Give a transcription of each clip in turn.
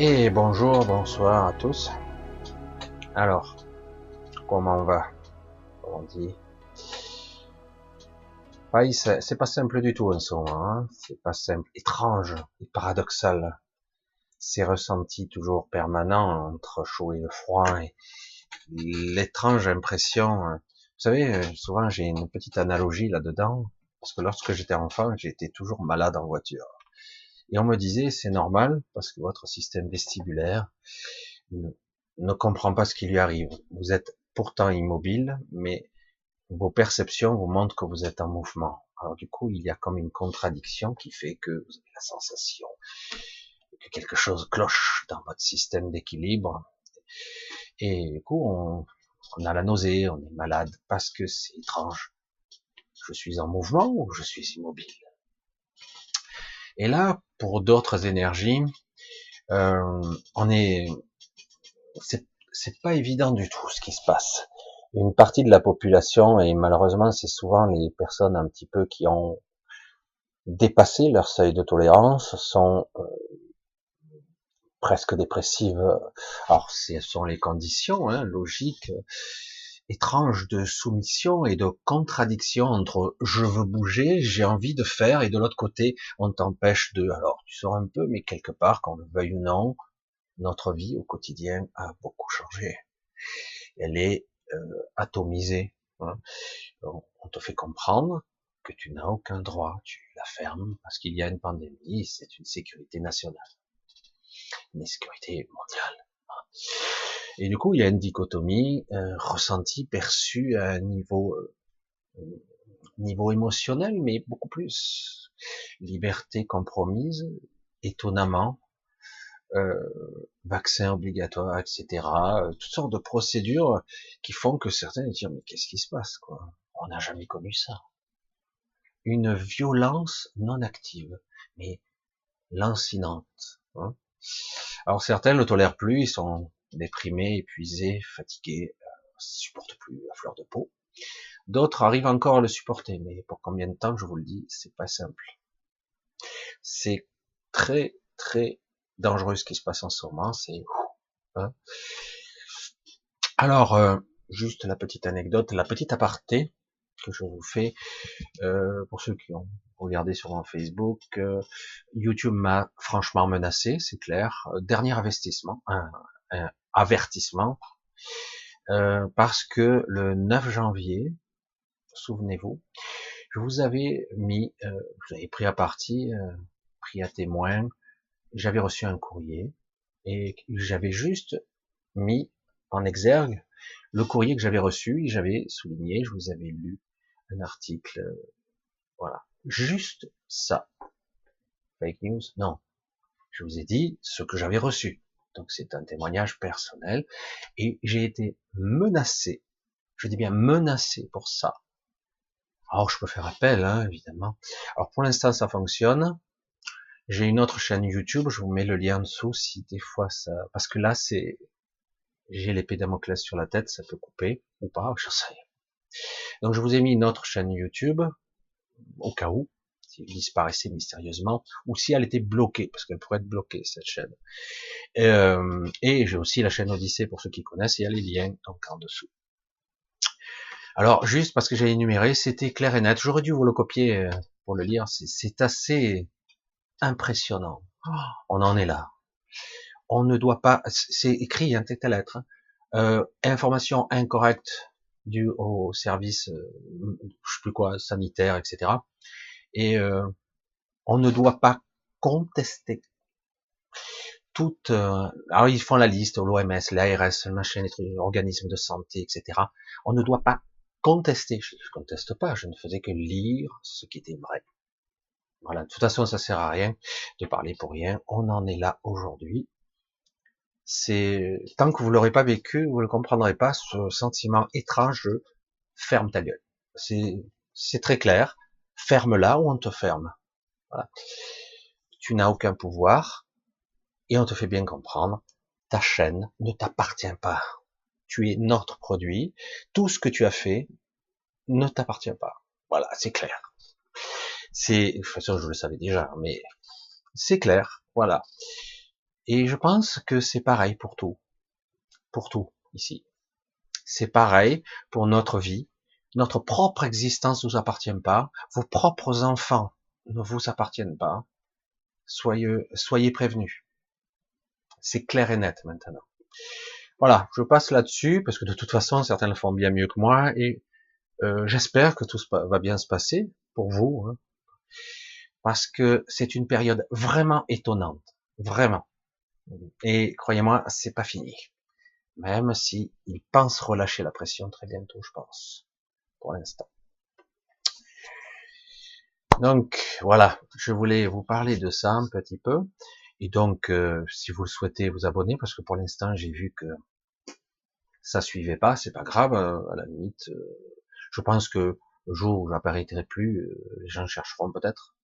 Et bonjour, bonsoir à tous. Alors, comment on va? On dit? Oui, c'est pas simple du tout en ce. Hein. c'est pas simple, étrange et paradoxal. Ces ressentis toujours permanents entre chaud et froid et l'étrange impression. Hein. Vous savez, souvent j'ai une petite analogie là-dedans parce que lorsque j'étais enfant, j'étais toujours malade en voiture. Et on me disait, c'est normal, parce que votre système vestibulaire ne, comprend pas ce qui lui arrive. Vous êtes pourtant immobile, mais vos perceptions vous montrent que vous êtes en mouvement. Alors du coup, il y a comme une contradiction qui fait que vous avez la sensation que quelque chose cloche dans votre système d'équilibre. Et du coup, on, on a la nausée, on est malade, parce que c'est étrange. Je suis en mouvement ou je suis immobile? Et là, pour d'autres énergies, euh, on est, c'est pas évident du tout ce qui se passe. Une partie de la population, et malheureusement c'est souvent les personnes un petit peu qui ont dépassé leur seuil de tolérance, sont euh, presque dépressives. Alors, ce sont les conditions hein, logiques étrange de soumission et de contradiction entre je veux bouger, j'ai envie de faire, et de l'autre côté, on t'empêche de. Alors, tu sors un peu, mais quelque part, qu'on le veuille ou non, notre vie au quotidien a beaucoup changé. Elle est euh, atomisée. Hein. On te fait comprendre que tu n'as aucun droit, tu la fermes parce qu'il y a une pandémie, c'est une sécurité nationale, une sécurité mondiale. Et du coup, il y a une dichotomie ressentie, perçue à un niveau euh, niveau émotionnel, mais beaucoup plus liberté compromise, étonnamment, euh, vaccin obligatoire, etc. Euh, toutes sortes de procédures qui font que certains disent mais qu'est-ce qui se passe quoi? On n'a jamais connu ça. Une violence non active, mais lancinante. Hein Alors certains le tolèrent plus, ils sont déprimés, épuisés, fatigués, euh, supportent plus à fleur de peau. D'autres arrivent encore à le supporter, mais pour combien de temps, je vous le dis, c'est pas simple. C'est très très dangereux ce qui se passe en ce moment. Hein. alors euh, juste la petite anecdote, la petite aparté que je vous fais euh, pour ceux qui ont regardé sur mon Facebook. Euh, YouTube m'a franchement menacé, c'est clair. Dernier investissement, avertissement, euh, parce que le 9 janvier, souvenez-vous, je vous avais mis, euh, vous avez pris à partie, euh, pris à témoin, j'avais reçu un courrier et j'avais juste mis en exergue le courrier que j'avais reçu et j'avais souligné, je vous avais lu un article, voilà, juste ça. Fake news, non. Je vous ai dit ce que j'avais reçu. Donc c'est un témoignage personnel. Et j'ai été menacé, je dis bien menacé pour ça. Alors je peux faire appel, hein, évidemment. Alors pour l'instant ça fonctionne. J'ai une autre chaîne YouTube, je vous mets le lien en dessous si des fois ça... Parce que là c'est... J'ai l'épée Damoclès sur la tête, ça peut couper ou pas, je sais. Donc je vous ai mis une autre chaîne YouTube, au cas où disparaissait mystérieusement, ou si elle était bloquée, parce qu'elle pourrait être bloquée, cette chaîne. Euh, et j'ai aussi la chaîne Odyssée, pour ceux qui connaissent, il y a les liens donc en dessous. Alors, juste parce que j'ai énuméré, c'était clair et net. J'aurais dû vous le copier euh, pour le lire. C'est assez impressionnant. On en est là. On ne doit pas, c'est écrit, un hein, tête à lettre, hein. euh, information incorrecte due au service, euh, je sais plus quoi, sanitaire, etc et euh, on ne doit pas contester toutes. Euh, alors ils font la liste, l'OMS, l'ARS, le machin, les organismes de santé, etc. On ne doit pas contester. Je ne conteste pas, je ne faisais que lire ce qui était vrai. Voilà, de toute façon, ça sert à rien de parler pour rien. On en est là aujourd'hui. C'est tant que vous l'aurez pas vécu, vous ne comprendrez pas ce sentiment étrange ferme ta gueule. C'est c'est très clair ferme-la ou on te ferme? Tu n'as aucun pouvoir et on te fait bien comprendre, ta chaîne ne t'appartient pas. Tu es notre produit. Tout ce que tu as fait ne t'appartient pas. Voilà, c'est clair. C'est, de toute façon, je le savais déjà, mais c'est clair. Voilà. Et je pense que c'est pareil pour tout. Pour tout, ici. C'est pareil pour notre vie. Notre propre existence ne nous appartient pas. Vos propres enfants ne vous appartiennent pas. Soyez, soyez prévenus. C'est clair et net maintenant. Voilà, je passe là-dessus parce que de toute façon, certains le font bien mieux que moi et euh, j'espère que tout va bien se passer pour vous, hein, parce que c'est une période vraiment étonnante, vraiment. Et croyez-moi, c'est pas fini. Même si pensent relâcher la pression très bientôt, je pense, pour l'instant. Donc voilà, je voulais vous parler de ça un petit peu. Et donc, euh, si vous le souhaitez, vous abonner, parce que pour l'instant, j'ai vu que ça suivait pas, c'est pas grave, euh, à la limite. Euh, je pense que le jour où j'apparaîtrai plus, les gens chercheront peut-être.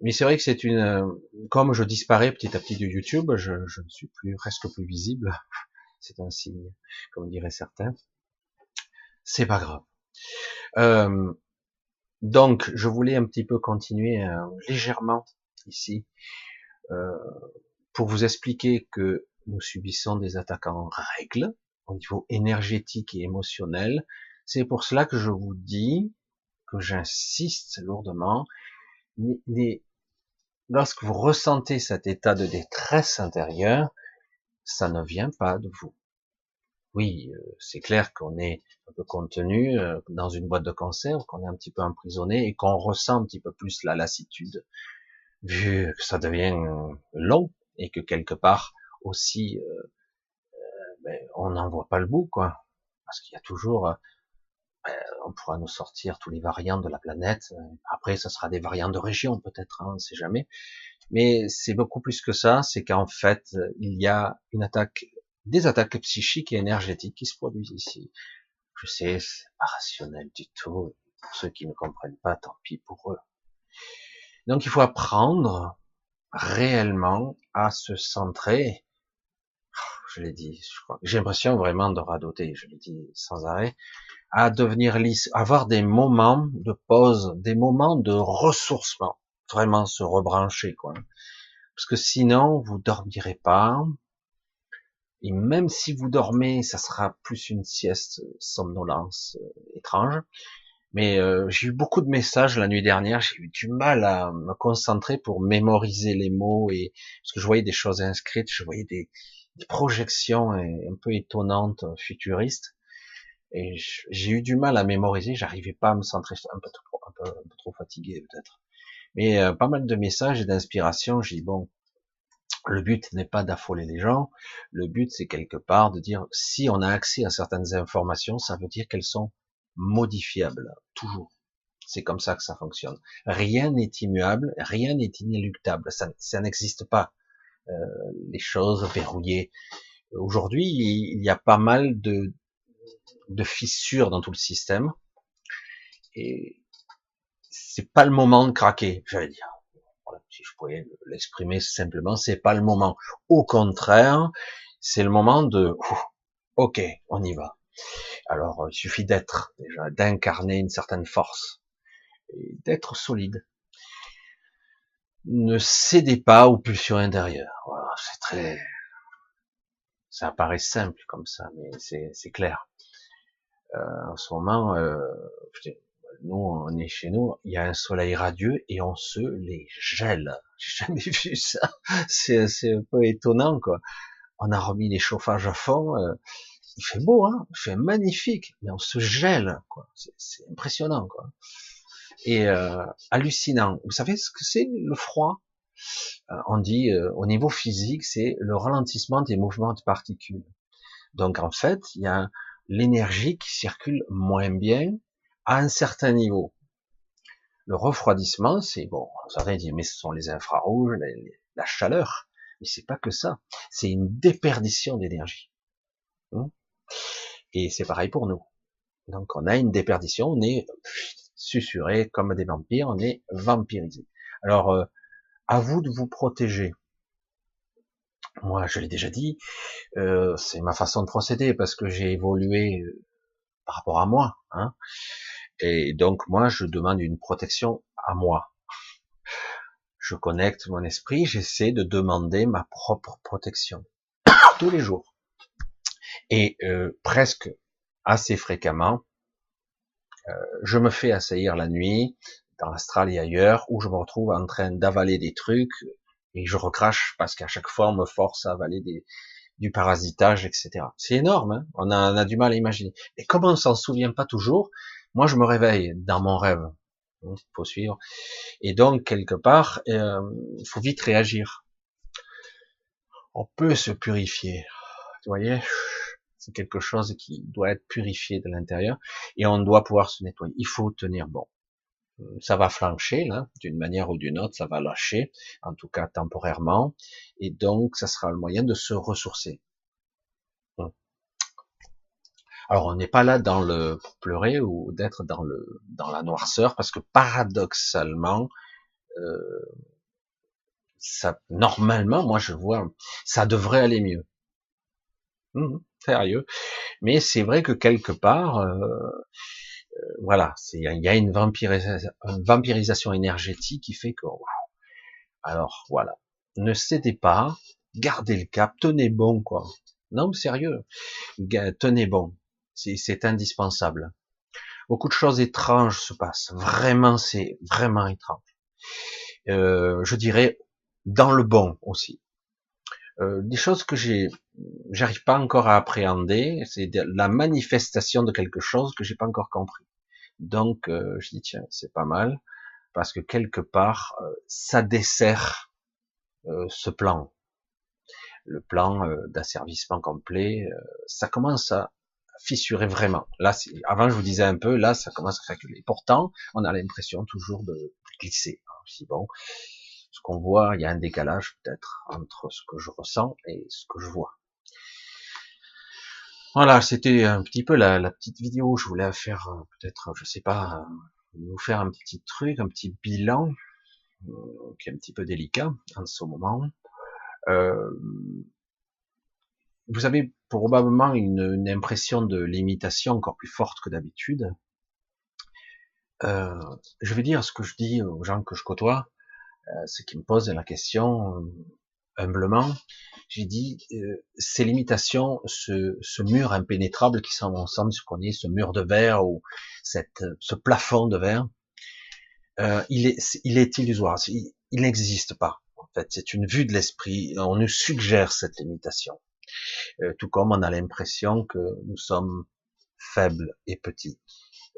Mais c'est vrai que c'est une, comme je disparais petit à petit de YouTube, je, je ne suis plus presque plus visible. C'est un signe, comme diraient certains. C'est pas grave. Euh, donc, je voulais un petit peu continuer légèrement ici euh, pour vous expliquer que nous subissons des attaques en règle au niveau énergétique et émotionnel. C'est pour cela que je vous dis, que j'insiste lourdement, lorsque vous ressentez cet état de détresse intérieure, ça ne vient pas de vous. Oui, euh, c'est clair qu'on est un peu contenu euh, dans une boîte de conserve, qu'on est un petit peu emprisonné et qu'on ressent un petit peu plus la lassitude, vu que ça devient long et que quelque part aussi euh, euh, ben, on n'en voit pas le bout quoi. Parce qu'il y a toujours euh, ben, on pourra nous sortir tous les variants de la planète après ça sera des variants de région peut-être hein, on sait jamais. Mais c'est beaucoup plus que ça c'est qu'en fait il y a une attaque des attaques psychiques et énergétiques qui se produisent ici je sais c'est pas rationnel du tout pour ceux qui ne comprennent pas tant pis pour eux donc il faut apprendre réellement à se centrer. Je l'ai dit, je crois. J'ai l'impression vraiment de radoter, je l'ai dit sans arrêt, à devenir lisse, avoir des moments de pause, des moments de ressourcement, vraiment se rebrancher, quoi. Parce que sinon, vous dormirez pas. Et même si vous dormez, ça sera plus une sieste somnolence euh, étrange. Mais euh, j'ai eu beaucoup de messages la nuit dernière, j'ai eu du mal à me concentrer pour mémoriser les mots et parce que je voyais des choses inscrites, je voyais des, projections un peu étonnantes, futuristes, et j'ai eu du mal à mémoriser, j'arrivais pas à me centrer, un peu trop, un peu, un peu trop fatigué peut-être. Mais euh, pas mal de messages et d'inspiration, j'ai dit bon, le but n'est pas d'affoler les gens, le but c'est quelque part de dire si on a accès à certaines informations, ça veut dire qu'elles sont modifiable, toujours. C'est comme ça que ça fonctionne. Rien n'est immuable, rien n'est inéluctable, ça, ça n'existe pas. Euh, les choses verrouillées. Aujourd'hui, il y a pas mal de, de fissures dans tout le système, et c'est pas le moment de craquer, j'allais dire. Si je pouvais l'exprimer simplement, c'est pas le moment. Au contraire, c'est le moment de, ok, on y va. Alors, euh, il suffit d'être, déjà, d'incarner une certaine force, d'être solide. Ne cédez pas aux pulsions intérieures. Voilà, c'est très, ça paraît simple comme ça, mais c'est clair. Euh, en ce moment, euh, nous, on est chez nous, il y a un soleil radieux et on se les gèle. J'ai jamais vu ça. C'est un peu étonnant, quoi. On a remis les chauffages à fond. Euh, il fait beau, hein, il fait magnifique, mais on se gèle, quoi. C'est impressionnant, quoi. Et euh, hallucinant. Vous savez ce que c'est le froid? Euh, On dit euh, au niveau physique, c'est le ralentissement des mouvements de particules. Donc en fait, il y a l'énergie qui circule moins bien à un certain niveau. Le refroidissement, c'est bon. Certains disent mais ce sont les infrarouges, la chaleur, mais c'est pas que ça. C'est une déperdition d'énergie. Hein? Et c'est pareil pour nous. Donc on a une déperdition, on est susurré comme des vampires, on est vampirisé. Alors euh, à vous de vous protéger. Moi, je l'ai déjà dit, euh, c'est ma façon de procéder parce que j'ai évolué euh, par rapport à moi. Hein, et donc moi, je demande une protection à moi. Je connecte mon esprit, j'essaie de demander ma propre protection tous les jours. Et euh, presque assez fréquemment, euh, je me fais assaillir la nuit, dans l'astral et ailleurs, où je me retrouve en train d'avaler des trucs, et je recrache parce qu'à chaque fois on me force à avaler du parasitage, etc. C'est énorme, hein on, a, on, a, du mal à imaginer. Et comme on s'en souvient pas toujours, moi je me réveille dans mon rêve, il faut suivre, et donc quelque part, euh, il faut vite réagir. On peut se purifier, vous voyez, c'est quelque chose qui doit être purifié de l'intérieur, et on doit pouvoir se nettoyer. Il faut tenir bon ça va flancher là, d'une manière ou d'une autre, ça va lâcher, en tout cas temporairement, et donc ça sera le moyen de se ressourcer. Alors on n'est pas là dans le pour pleurer ou d'être dans le dans la noirceur, parce que paradoxalement, euh, ça normalement, moi je vois, ça devrait aller mieux. Hum, sérieux, mais c'est vrai que quelque part. Euh, voilà, il y a une vampirisation, énergétique qui fait que, alors voilà, ne cédez pas, gardez le cap, tenez bon quoi. Non, sérieux, tenez bon, c'est indispensable. Beaucoup de choses étranges se passent, vraiment, c'est vraiment étrange. Euh, je dirais dans le bon aussi. Euh, des choses que j'ai, j'arrive pas encore à appréhender, c'est la manifestation de quelque chose que j'ai pas encore compris. Donc, euh, je dis tiens, c'est pas mal parce que quelque part, euh, ça dessert euh, ce plan, le plan d'asservissement complet. ça commence à fissurer vraiment. Là, avant, je vous disais un peu, là, ça commence à reculer. Pourtant, on a l'impression toujours de glisser. Si bon, ce qu'on voit, il y a un décalage peut-être entre ce que je ressens et ce que je vois. Voilà, c'était un petit peu la, petite vidéo. Je voulais faire euh, peut-être, je sais pas, euh, vous faire un petit truc, un petit bilan euh, qui est un petit peu délicat en ce moment. vous avez probablement une, impression de limitation encore plus forte que d'habitude. je vais dire ce que je dis aux gens que je côtoie, ce qui me pose la question humblement, j'ai dit, euh, ces limitations, ce, ce, mur impénétrable qui semble ensemble, ce qu'on est, ce mur de verre ou cette, ce plafond de verre, euh, il, est, il est illusoire, il, n'existe pas. En fait, c'est une vue de l'esprit. On nous suggère cette limitation, euh, tout comme on a l'impression que nous sommes faibles et petits.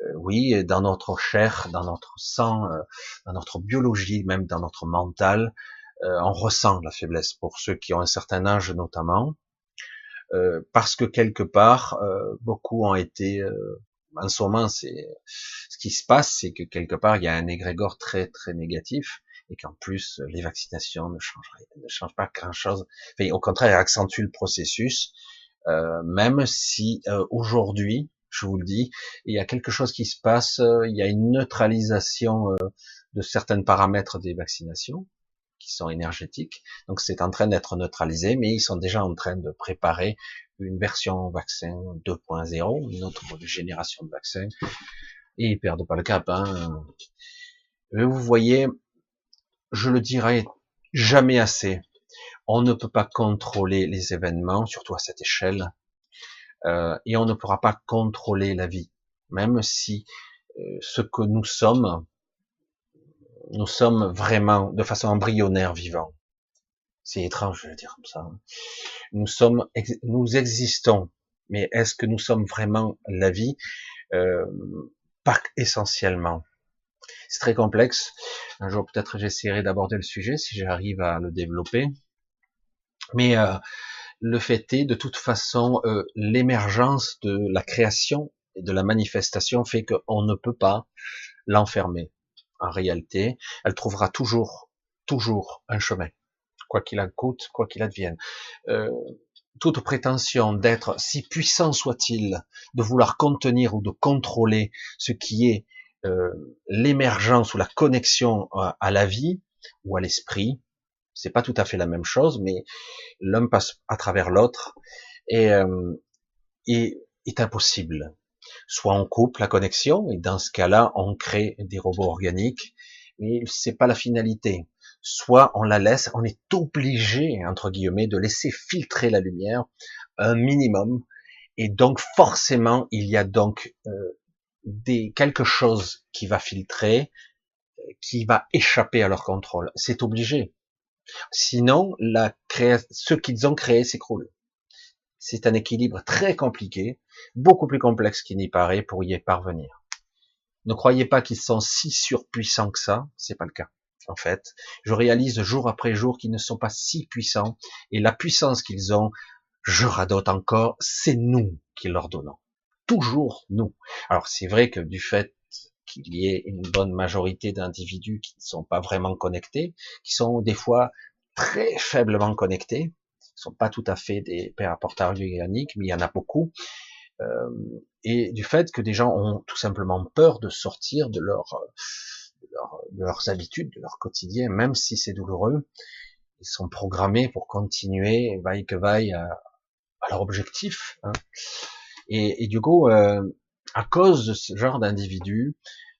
Euh, oui, dans notre chair, dans notre sang, euh, dans notre biologie, même dans notre mental, euh, on ressent la faiblesse pour ceux qui ont un certain âge notamment, euh, parce que quelque part, euh, beaucoup ont été, en ce moment, ce qui se passe, c'est que quelque part, il y a un égrégore très très négatif et qu'en plus les vaccinations ne changent pas grand chose. Enfin, au contraire, accentuent le processus, euh, même si euh, aujourd'hui, je vous le dis, il y a quelque chose qui se passe, il y a une neutralisation de certains paramètres des vaccinations, qui sont énergétiques. Donc c'est en train d'être neutralisé, mais ils sont déjà en train de préparer une version vaccin 2.0, une autre génération de vaccins. Et ils perdent pas le cap. Hein. Vous voyez, je le dirai jamais assez. On ne peut pas contrôler les événements, surtout à cette échelle, euh, et on ne pourra pas contrôler la vie, même si euh, ce que nous sommes, nous sommes vraiment de façon embryonnaire vivants. C'est étrange de dire comme ça. Hein. Nous sommes, nous existons, mais est-ce que nous sommes vraiment la vie? Euh, Pas essentiellement. C'est très complexe. Un jour peut-être j'essaierai d'aborder le sujet si j'arrive à le développer. Mais euh, le fait est, de toute façon, euh, l'émergence de la création et de la manifestation fait qu'on ne peut pas l'enfermer en réalité, elle trouvera toujours, toujours un chemin, quoi qu'il en coûte, quoi qu'il advienne. Euh, toute prétention d'être si puissant soit-il, de vouloir contenir ou de contrôler ce qui est euh, l'émergence ou la connexion à, la vie ou à l'esprit, c'est pas tout à fait la même chose, mais l'un passe à travers l'autre et, euh, est impossible soit on coupe la connexion, et dans ce cas-là, on crée des robots organiques, mais c'est pas la finalité. soit on la laisse, on est obligé, entre guillemets, de laisser filtrer la lumière un minimum, et donc forcément, il y a donc euh, des quelque chose qui va filtrer, qui va échapper à leur contrôle. C'est obligé. Sinon, la ce qu'ils ont créé s'écroule. C'est un équilibre très compliqué, beaucoup plus complexe qu'il n'y paraît pour y parvenir. Ne croyez pas qu'ils sont si surpuissants que ça, c'est pas le cas. En fait, je réalise jour après jour qu'ils ne sont pas si puissants, et la puissance qu'ils ont, je radote encore, c'est nous qui leur donnons. Toujours nous. Alors c'est vrai que du fait qu'il y ait une bonne majorité d'individus qui ne sont pas vraiment connectés, qui sont des fois très faiblement connectés, qui sont pas tout à fait des pères apporteurs organiques, mais il y en a beaucoup, euh, et du fait que des gens ont tout simplement peur de sortir de, leur, de, leurs habitudes, de leur quotidien, même si c'est douloureux, ils sont programmés pour continuer, vaille que vaille, à, leur objectif. Hein. Et, et, du coup, euh, à cause de ce genre d'individus,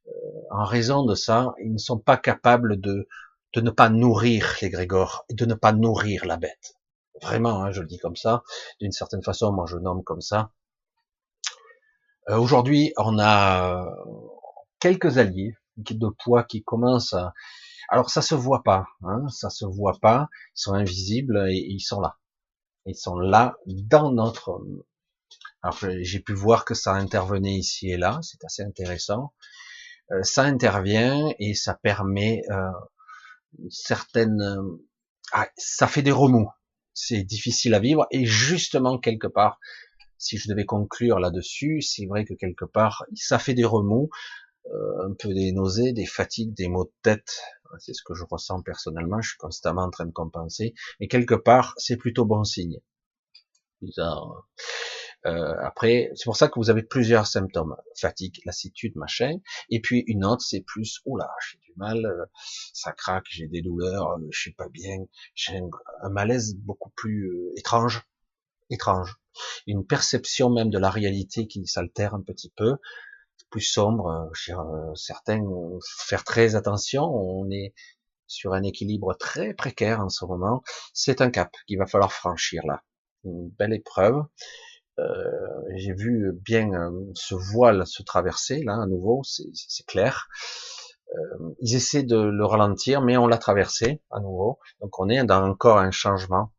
euh, en raison de ça, ils ne sont pas capables de, de ne pas nourrir les grégores et de ne pas nourrir la bête. Vraiment, hein, je le dis comme ça. D'une certaine façon, moi je nomme comme ça. Euh, Aujourd'hui, on a quelques alliés de poids qui commencent à... Alors ça se voit pas, hein, ça se voit pas, ils sont invisibles et ils sont là. Ils sont là dans notre alors j'ai pu voir que ça intervenait ici et là, c'est assez intéressant. Euh, ça intervient et ça permet euh, certaines, euh, ah, ça fait des remous. C'est difficile à vivre et justement quelque part, si je devais conclure là-dessus, c'est vrai que quelque part ça fait des remous, un peu des nausées, des fatigues, des maux de tête. C'est ce que je ressens personnellement. Je suis constamment en train de compenser, mais quelque part c'est plutôt bon signe. Bizarre. Euh, après, c'est pour ça que vous avez plusieurs symptômes fatigue, lassitude, machin. Et puis une autre, c'est plus oula, j'ai du mal, euh, ça craque, j'ai des douleurs, euh, je suis pas bien, j'ai un, malaise beaucoup plus étrange, étrange. Une perception même de la réalité qui s'altère un petit peu, plus sombre. certains faire très attention. On est sur un équilibre très précaire en ce moment. C'est un cap qu'il va falloir franchir là. Une belle épreuve. Euh, j'ai vu bien euh, ce voile se traverser là à nouveau, c'est clair. Euh, ils essaient de le ralentir, mais on l'a traversé à nouveau. Donc on est dans encore un changement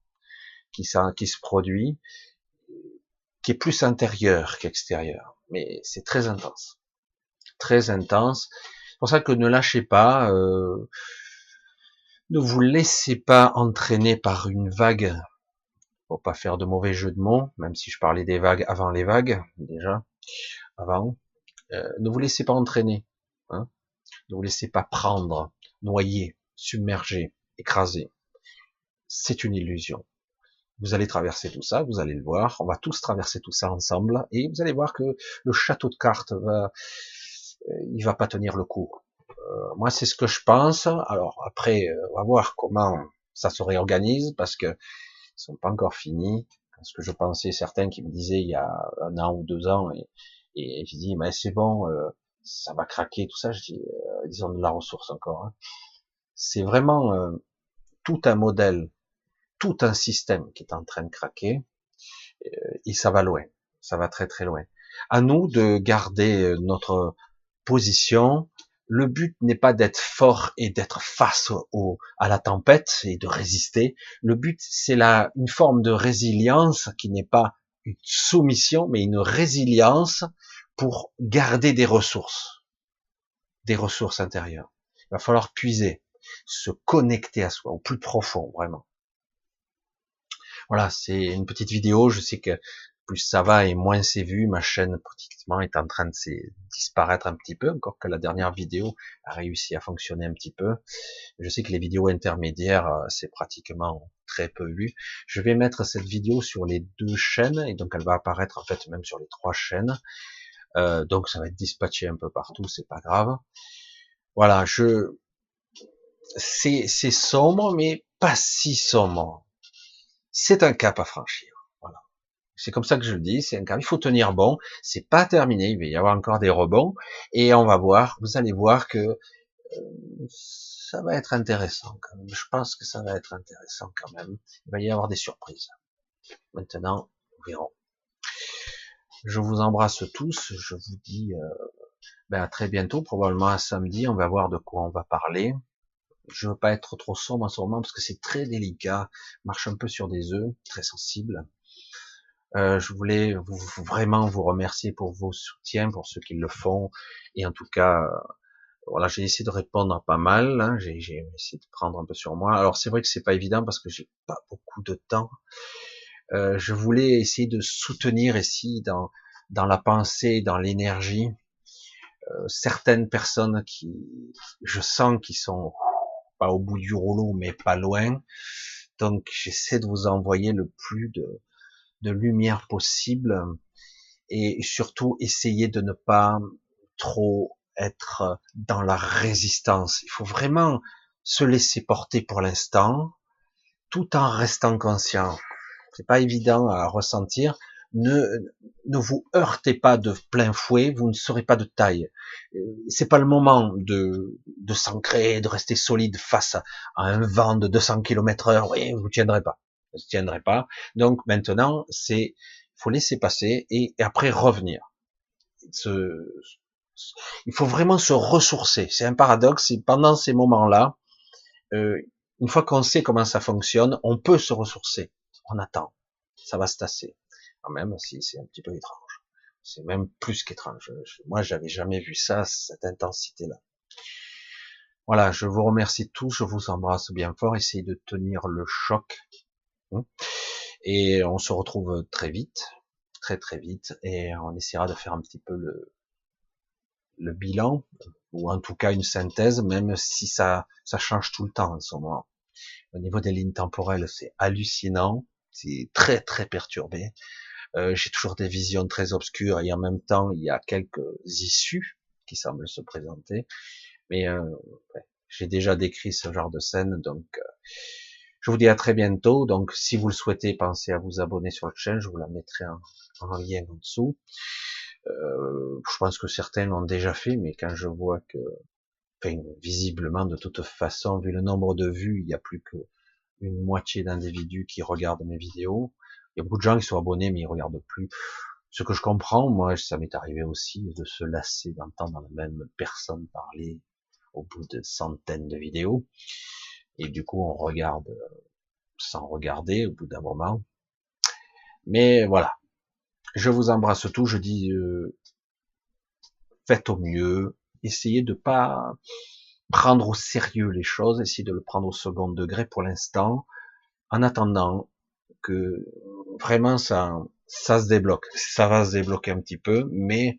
qui, qui se produit, qui est plus intérieur qu'extérieur, mais c'est très intense, très intense. C'est pour ça que ne lâchez pas, euh, ne vous laissez pas entraîner par une vague faut pas faire de mauvais jeux de mots, même si je parlais des vagues avant les vagues, déjà, avant. Euh, ne vous laissez pas entraîner, hein. ne vous laissez pas prendre, noyer, submerger, écraser. C'est une illusion. Vous allez traverser tout ça, vous allez le voir, on va tous traverser tout ça ensemble, et vous allez voir que le château de cartes va, euh, il va pas tenir le coup. Euh, moi, c'est ce que je pense. Alors après, on va voir comment ça se réorganise, parce que sont pas encore finis. Ce que je pensais, certains qui me disaient il y a un an ou deux ans, et, et je dis, mais c'est bon, euh, ça va craquer, tout ça. Je dis, euh, ils ont de la ressource encore. Hein. C'est vraiment euh, tout un modèle, tout un système qui est en train de craquer, et ça va loin, ça va très très loin. À nous de garder notre position, le but n'est pas d'être fort et d'être face au, à la tempête et de résister. Le but, c'est la, une forme de résilience qui n'est pas une soumission, mais une résilience pour garder des ressources, des ressources intérieures. Il va falloir puiser, se connecter à soi, au plus profond, vraiment. Voilà, c'est une petite vidéo. Je sais que plus ça va et moins c'est vu, ma chaîne pratiquement est en train de disparaître un petit peu, encore que la dernière vidéo a réussi à fonctionner un petit peu. Je sais que les vidéos intermédiaires, euh, c'est pratiquement très peu vu. Je vais mettre cette vidéo sur les deux chaînes, et donc elle va apparaître en fait même sur les trois chaînes. Euh, donc ça va être dispatché un peu partout, c'est pas grave. Voilà, je c'est sombre, mais pas si sombre. C'est un cap à franchir. C'est comme ça que je le dis, c'est un. Il faut tenir bon. C'est pas terminé. Il va y avoir encore des rebonds. Et on va voir, vous allez voir que ça va être intéressant quand même. Je pense que ça va être intéressant quand même. Il va y avoir des surprises. Maintenant, nous verrons. Je vous embrasse tous. Je vous dis euh, ben à très bientôt, probablement à samedi. On va voir de quoi on va parler. Je veux pas être trop sombre en ce moment parce que c'est très délicat. marche un peu sur des œufs, très sensible. Euh, je voulais vraiment vous remercier pour vos soutiens, pour ceux qui le font, et en tout cas, voilà, j'ai essayé de répondre à pas mal. Hein, j'ai essayé de prendre un peu sur moi. Alors c'est vrai que c'est pas évident parce que j'ai pas beaucoup de temps. Euh, je voulais essayer de soutenir ici dans dans la pensée, dans l'énergie, euh, certaines personnes qui, je sens, qui sont pas au bout du rouleau, mais pas loin. Donc j'essaie de vous envoyer le plus de, de lumière possible et surtout essayer de ne pas trop être dans la résistance. Il faut vraiment se laisser porter pour l'instant, tout en restant conscient. C'est pas évident à ressentir. Ne, ne vous heurtez pas de plein fouet, vous ne serez pas de taille. C'est pas le moment de, de s'ancrer, de rester solide face à, un vent de 200 km heure. Oui, vous tiendrez pas. Vous tiendrez pas. Donc maintenant, c'est, faut laisser passer et, après revenir. Il faut vraiment se ressourcer. C'est un paradoxe. Et pendant ces moments-là, euh, une fois qu'on sait comment ça fonctionne, on peut se ressourcer. On attend. Ça va se tasser. même si c'est un petit peu étrange. C'est même plus qu'étrange. Moi, j'avais jamais vu ça, cette intensité-là. Voilà, je vous remercie tous, je vous embrasse bien fort, essayez de tenir le choc. Et on se retrouve très vite, très très vite, et on essaiera de faire un petit peu le, le bilan, ou en tout cas une synthèse, même si ça, ça change tout le temps en ce moment. Au niveau des lignes temporelles, c'est hallucinant, c'est très très perturbé. Euh, j'ai toujours des visions très obscures et en même temps il y a quelques issues qui semblent se présenter. Mais euh, j'ai déjà décrit ce genre de scène, donc euh, je vous dis à très bientôt. Donc si vous le souhaitez, pensez à vous abonner sur la chaîne, je vous la mettrai en, en lien en dessous. Euh, je pense que certains l'ont déjà fait, mais quand je vois que, enfin, visiblement, de toute façon, vu le nombre de vues, il n'y a plus que une moitié d'individus qui regardent mes vidéos. Il y a beaucoup de gens qui sont abonnés, mais ils regardent plus. Ce que je comprends, moi, ça m'est arrivé aussi de se lasser d'entendre la même personne parler au bout de centaines de vidéos. Et du coup, on regarde sans regarder au bout d'un moment. Mais voilà, je vous embrasse tous. Je dis, euh, faites au mieux. Essayez de pas prendre au sérieux les choses. Essayez de le prendre au second degré pour l'instant. En attendant que vraiment ça, ça se débloque. Ça va se débloquer un petit peu, mais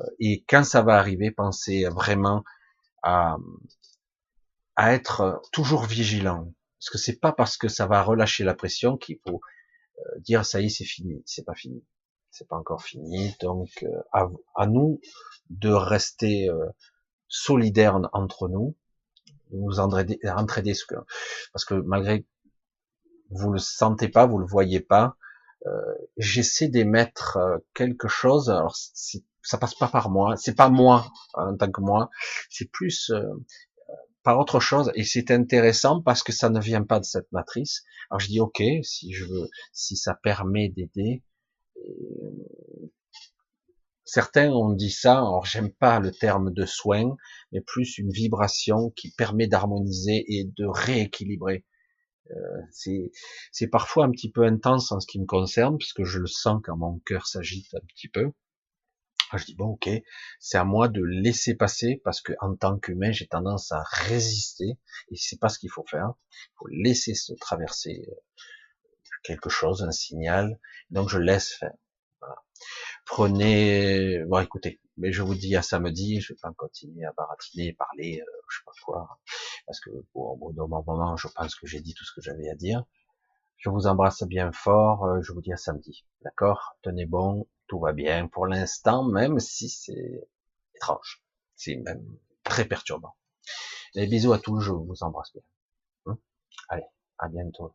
euh, et quand ça va arriver, pensez vraiment à, à être toujours vigilant. Parce que c'est pas parce que ça va relâcher la pression qu'il faut euh, dire ça y est, c'est fini. C'est pas fini c'est pas encore fini. Donc euh, à, nous de rester euh, solidaires entre nous, nous entraider, parce que malgré vous le sentez pas, vous le voyez pas, euh, j'essaie d'émettre quelque chose. Alors ça passe pas par moi, c'est pas moi en tant que moi, c'est plus par autre chose et c'est intéressant parce que ça ne vient pas de cette matrice. Alors je dis ok, si je veux, si ça permet d'aider, certains ont dit ça, alors j'aime pas le terme de soin, mais plus une vibration qui permet d'harmoniser et de rééquilibrer. Euh, c'est parfois un petit peu intense en ce qui me concerne, puisque je le sens quand mon cœur s'agite un petit peu. Je dis bon ok, c'est à moi de laisser passer parce que en tant qu'humain j'ai tendance à résister et c'est pas ce qu'il faut faire. Il faut laisser se traverser euh, quelque chose, un signal. Donc je laisse faire. Prenez, bon écoutez, mais je vous dis à samedi, je vais pas continuer à baratiner, parler, euh, je sais pas quoi, parce que bon, au bout moment, je pense que j'ai dit tout ce que j'avais à dire. Je vous embrasse bien fort, euh, je vous dis à samedi, d'accord? Tenez bon, tout va bien pour l'instant, même si c'est étrange, c'est même très perturbant. Les bisous à tous, je vous embrasse bien. Hum? Allez, à bientôt.